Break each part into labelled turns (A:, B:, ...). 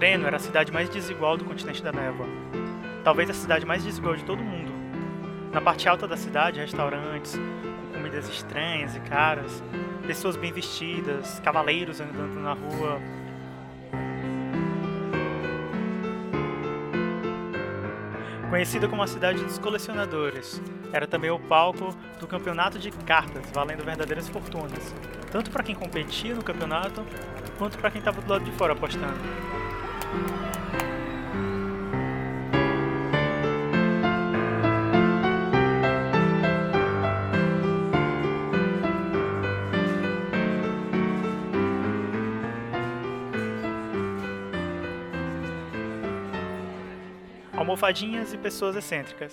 A: Treno era a cidade mais desigual do continente da névoa. Talvez a cidade mais desigual de todo mundo. Na parte alta da cidade, restaurantes com comidas estranhas e caras, pessoas bem vestidas, cavaleiros andando na rua. Conhecida como a cidade dos colecionadores, era também o palco do campeonato de cartas, valendo verdadeiras fortunas, tanto para quem competia no campeonato quanto para quem estava do lado de fora apostando. Almofadinhas e pessoas excêntricas.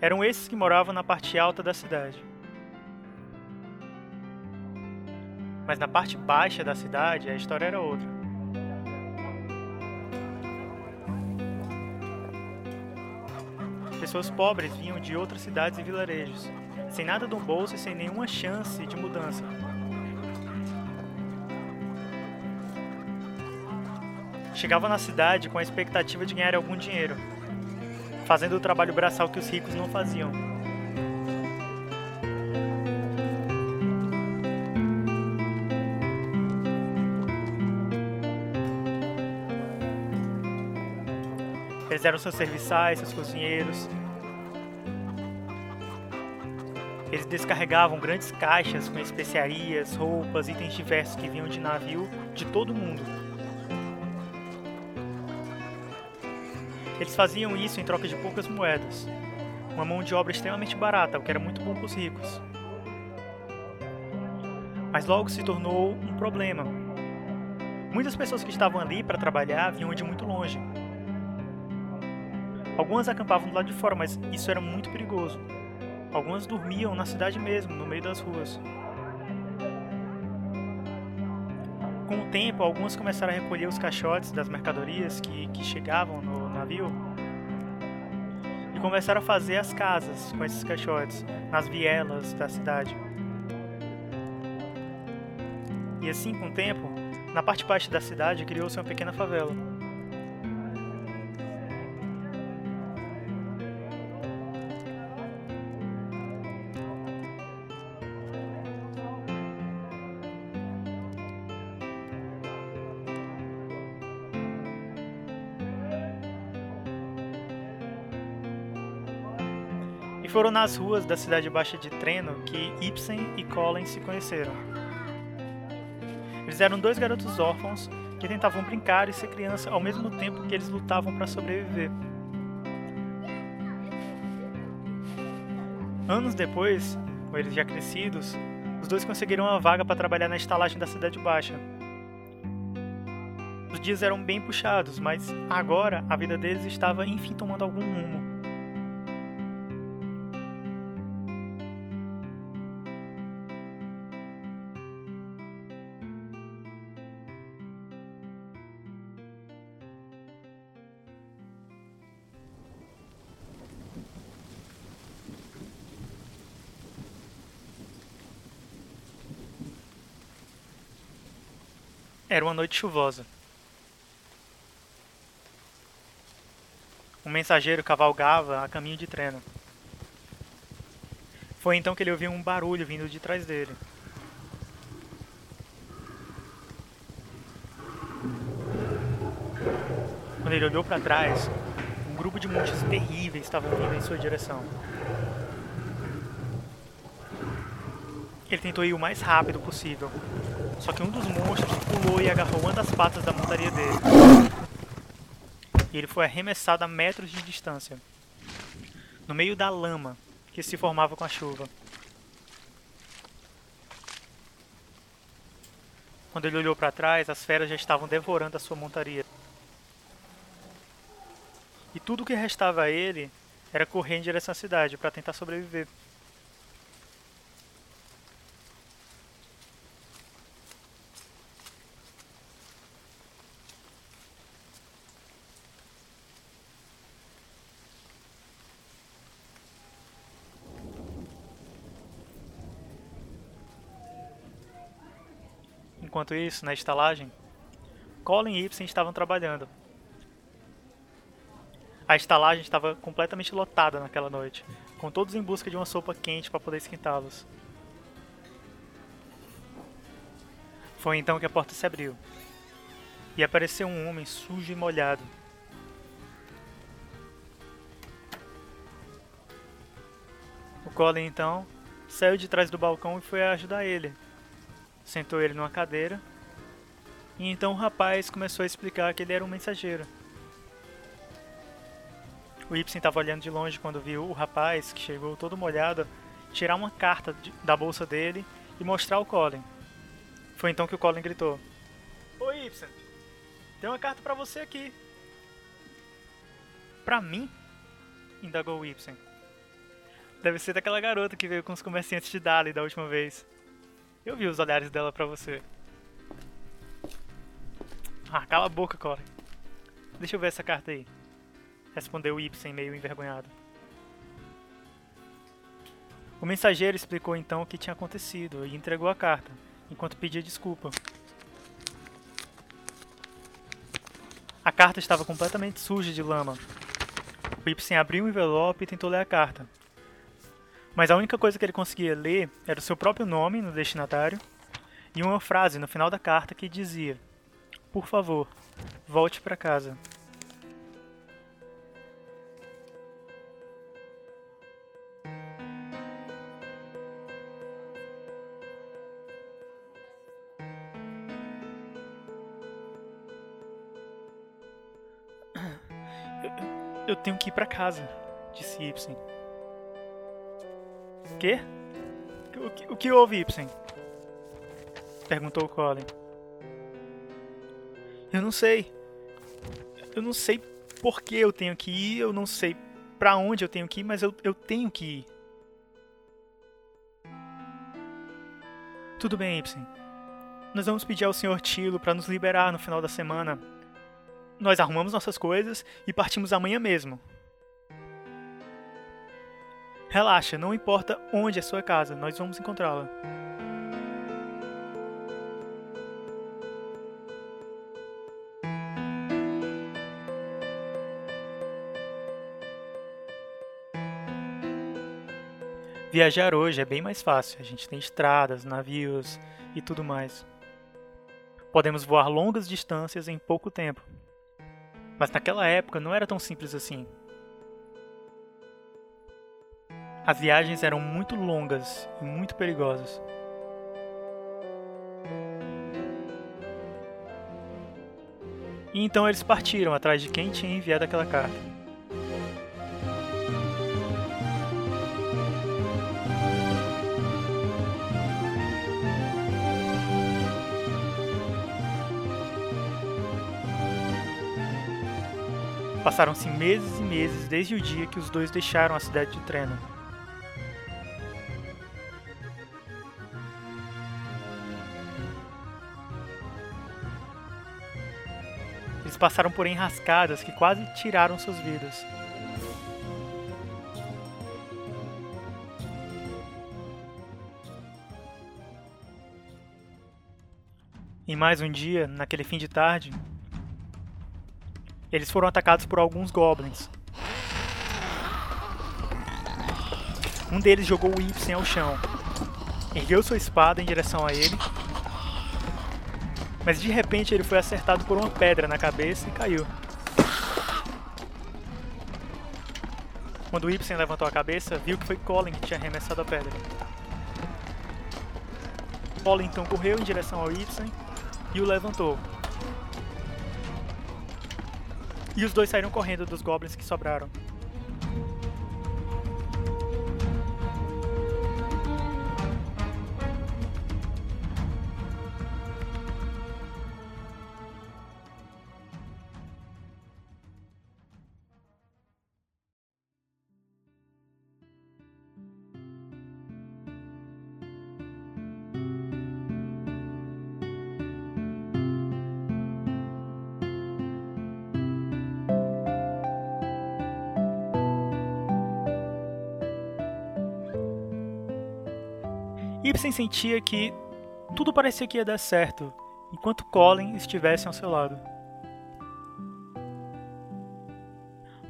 A: Eram esses que moravam na parte alta da cidade. Mas na parte baixa da cidade a história era outra. Pessoas pobres vinham de outras cidades e vilarejos, sem nada no bolso e sem nenhuma chance de mudança. Chegavam na cidade com a expectativa de ganhar algum dinheiro, fazendo o trabalho braçal que os ricos não faziam. Eles eram seus serviçais, seus cozinheiros. Eles descarregavam grandes caixas com especiarias, roupas, itens diversos que vinham de navio de todo o mundo. Eles faziam isso em troca de poucas moedas, uma mão de obra extremamente barata, o que era muito bom para os ricos. Mas logo se tornou um problema. Muitas pessoas que estavam ali para trabalhar vinham de muito longe. Algumas acampavam do lado de fora, mas isso era muito perigoso. Algumas dormiam na cidade mesmo, no meio das ruas. Com o tempo, algumas começaram a recolher os caixotes das mercadorias que, que chegavam no navio e começaram a fazer as casas com esses caixotes nas vielas da cidade. E assim, com o tempo, na parte baixa da cidade criou-se uma pequena favela. Foram nas ruas da cidade baixa de Treno que Ibsen e Colin se conheceram. Eles eram dois garotos órfãos que tentavam brincar e ser criança ao mesmo tempo que eles lutavam para sobreviver. Anos depois, com eles já crescidos, os dois conseguiram uma vaga para trabalhar na estalagem da cidade baixa. Os dias eram bem puxados, mas agora a vida deles estava enfim tomando algum rumo. Era uma noite chuvosa. Um mensageiro cavalgava a caminho de treino. Foi então que ele ouviu um barulho vindo de trás dele. Quando ele olhou para trás, um grupo de monstros terríveis estavam vindo em sua direção. Ele tentou ir o mais rápido possível, só que um dos monstros pulou e agarrou uma das patas da montaria dele. E ele foi arremessado a metros de distância, no meio da lama que se formava com a chuva. Quando ele olhou para trás, as feras já estavam devorando a sua montaria. E tudo o que restava a ele era correr em direção à cidade para tentar sobreviver. Enquanto isso, na estalagem, Colin e Ibsen estavam trabalhando. A estalagem estava completamente lotada naquela noite, com todos em busca de uma sopa quente para poder esquentá-los. Foi então que a porta se abriu e apareceu um homem sujo e molhado. O Colin então saiu de trás do balcão e foi ajudar ele. Sentou ele numa cadeira e então o rapaz começou a explicar que ele era um mensageiro. O Ibsen estava olhando de longe quando viu o rapaz, que chegou todo molhado, tirar uma carta de, da bolsa dele e mostrar ao Colin. Foi então que o Colin gritou: Oi, Ibsen, tem uma carta para você aqui. Pra mim? indagou o Ibsen. Deve ser daquela garota que veio com os comerciantes de Dali da última vez. Eu vi os olhares dela para você. Ah, cala a boca, Colin. Deixa eu ver essa carta aí respondeu Ibsen meio envergonhado. O mensageiro explicou então o que tinha acontecido e entregou a carta, enquanto pedia desculpa. A carta estava completamente suja de lama. O Ibsen abriu o envelope e tentou ler a carta. Mas a única coisa que ele conseguia ler era o seu próprio nome no destinatário e uma frase no final da carta que dizia: Por favor, volte para casa. Eu tenho que ir para casa, disse Ibsen. Quê? O que, o que houve, Ibsen? Perguntou Colin. Eu não sei. Eu não sei por que eu tenho que ir, eu não sei para onde eu tenho que ir, mas eu, eu tenho que ir. Tudo bem, Ibsen. Nós vamos pedir ao Sr. Tilo para nos liberar no final da semana nós arrumamos nossas coisas e partimos amanhã mesmo. Relaxa, não importa onde é sua casa, nós vamos encontrá-la. Viajar hoje é bem mais fácil, a gente tem estradas, navios e tudo mais. Podemos voar longas distâncias em pouco tempo. Mas naquela época não era tão simples assim. As viagens eram muito longas e muito perigosas. E então eles partiram atrás de quem tinha enviado aquela carta. Passaram-se meses e meses desde o dia que os dois deixaram a cidade de Treno. Passaram por enrascadas que quase tiraram suas vidas. Em mais um dia, naquele fim de tarde, eles foram atacados por alguns goblins. Um deles jogou o Ibsen ao chão. Ergueu sua espada em direção a ele. Mas de repente ele foi acertado por uma pedra na cabeça e caiu. Quando o Ibsen levantou a cabeça, viu que foi Colin que tinha arremessado a pedra. Colin então correu em direção ao Ibsen e o levantou. E os dois saíram correndo dos goblins que sobraram. Ibsen sentia que tudo parecia que ia dar certo enquanto Colin estivesse ao seu lado.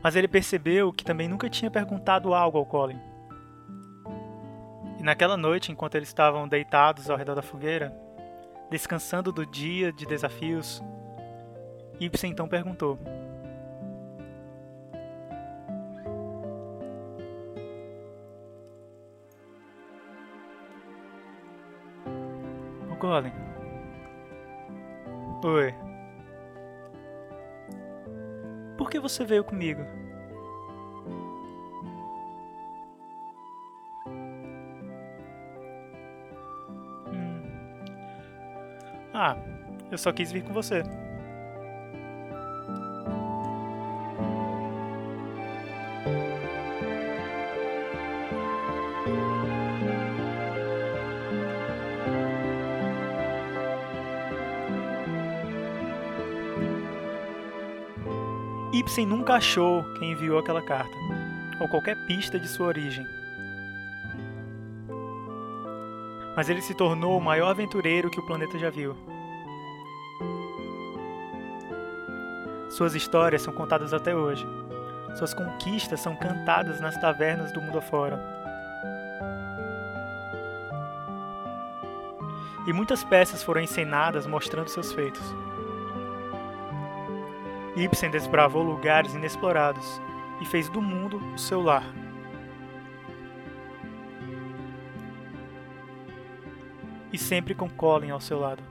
A: Mas ele percebeu que também nunca tinha perguntado algo ao Colin. E naquela noite, enquanto eles estavam deitados ao redor da fogueira, descansando do dia de desafios, Ibsen então perguntou: Golem. Oi. Por que você veio comigo? Hum. Ah, eu só quis vir com você. Ibsen nunca achou quem enviou aquela carta, ou qualquer pista de sua origem. Mas ele se tornou o maior aventureiro que o planeta já viu. Suas histórias são contadas até hoje. Suas conquistas são cantadas nas tavernas do mundo afora. E muitas peças foram encenadas mostrando seus feitos. Ibsen desbravou lugares inexplorados e fez do mundo o seu lar. E sempre com Colin ao seu lado.